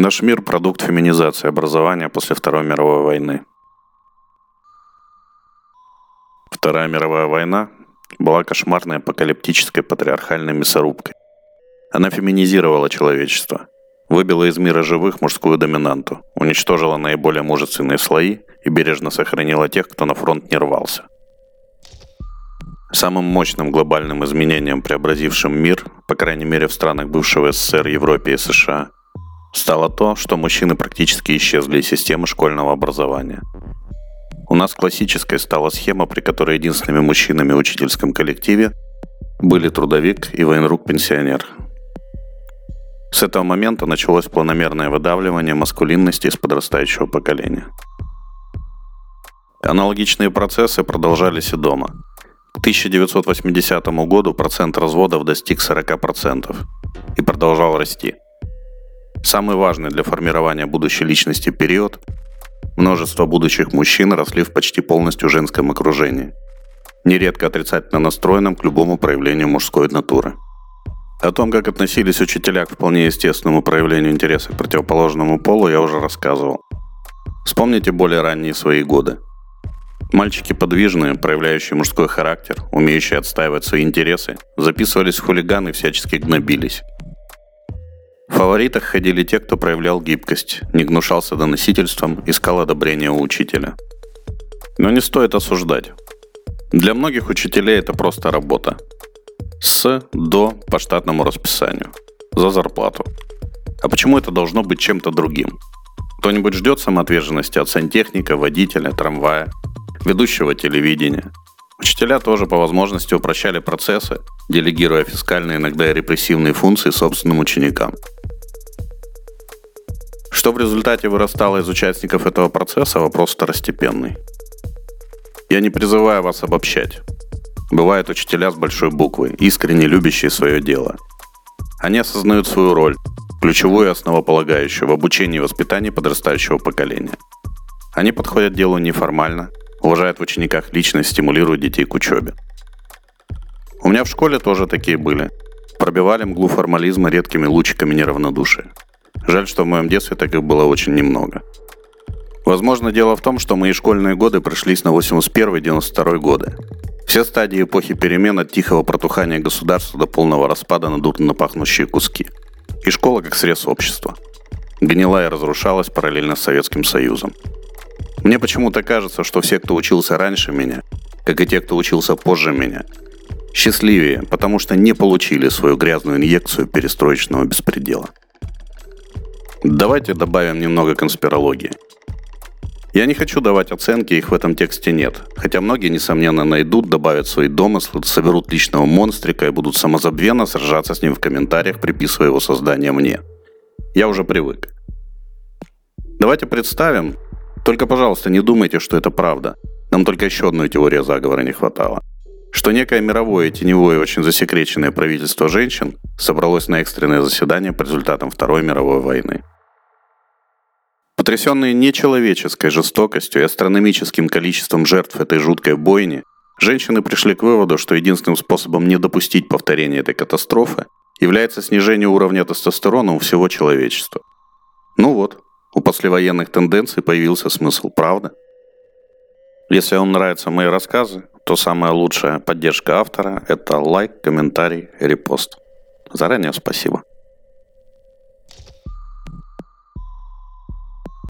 Наш мир – продукт феминизации образования после Второй мировой войны. Вторая мировая война была кошмарной апокалиптической патриархальной мясорубкой. Она феминизировала человечество, выбила из мира живых мужскую доминанту, уничтожила наиболее мужественные слои и бережно сохранила тех, кто на фронт не рвался. Самым мощным глобальным изменением, преобразившим мир, по крайней мере в странах бывшего СССР, Европе и США, стало то, что мужчины практически исчезли из системы школьного образования. У нас классической стала схема, при которой единственными мужчинами в учительском коллективе были трудовик и военрук-пенсионер. С этого момента началось планомерное выдавливание маскулинности из подрастающего поколения. Аналогичные процессы продолжались и дома. К 1980 году процент разводов достиг 40% и продолжал расти – Самый важный для формирования будущей личности период – множество будущих мужчин росли в почти полностью женском окружении, нередко отрицательно настроенном к любому проявлению мужской натуры. О том, как относились учителя к вполне естественному проявлению интереса к противоположному полу, я уже рассказывал. Вспомните более ранние свои годы. Мальчики подвижные, проявляющие мужской характер, умеющие отстаивать свои интересы, записывались в хулиганы и всячески гнобились. В фаворитах ходили те, кто проявлял гибкость, не гнушался доносительством, искал одобрения у учителя. Но не стоит осуждать. Для многих учителей это просто работа. С до по штатному расписанию. За зарплату. А почему это должно быть чем-то другим? Кто-нибудь ждет самоотверженности от сантехника, водителя, трамвая, ведущего телевидения? Учителя тоже по возможности упрощали процессы, делегируя фискальные, иногда и репрессивные функции собственным ученикам – что в результате вырастало из участников этого процесса, вопрос второстепенный. Я не призываю вас обобщать. Бывают учителя с большой буквы, искренне любящие свое дело. Они осознают свою роль, ключевую и основополагающую в обучении и воспитании подрастающего поколения. Они подходят делу неформально, уважают в учениках личность, стимулируют детей к учебе. У меня в школе тоже такие были. Пробивали мглу формализма редкими лучиками неравнодушия. Жаль, что в моем детстве таких было очень немного. Возможно, дело в том, что мои школьные годы пришлись на 81-92 годы. Все стадии эпохи перемен от тихого протухания государства до полного распада на дурно пахнущие куски. И школа как срез общества. Гнила и разрушалась параллельно с Советским Союзом. Мне почему-то кажется, что все, кто учился раньше меня, как и те, кто учился позже меня, счастливее, потому что не получили свою грязную инъекцию перестроечного беспредела. Давайте добавим немного конспирологии. Я не хочу давать оценки, их в этом тексте нет. Хотя многие, несомненно, найдут, добавят свои домыслы, соберут личного монстрика и будут самозабвенно сражаться с ним в комментариях, приписывая его создание мне. Я уже привык. Давайте представим, только, пожалуйста, не думайте, что это правда. Нам только еще одной теории заговора не хватало. Что некое мировое, теневое, очень засекреченное правительство женщин собралось на экстренное заседание по результатам Второй мировой войны. Потрясенные нечеловеческой жестокостью и астрономическим количеством жертв этой жуткой бойни, женщины пришли к выводу, что единственным способом не допустить повторения этой катастрофы является снижение уровня тестостерона у всего человечества. Ну вот, у послевоенных тенденций появился смысл, правда? Если вам нравятся мои рассказы, то самая лучшая поддержка автора – это лайк, комментарий, репост. Заранее спасибо.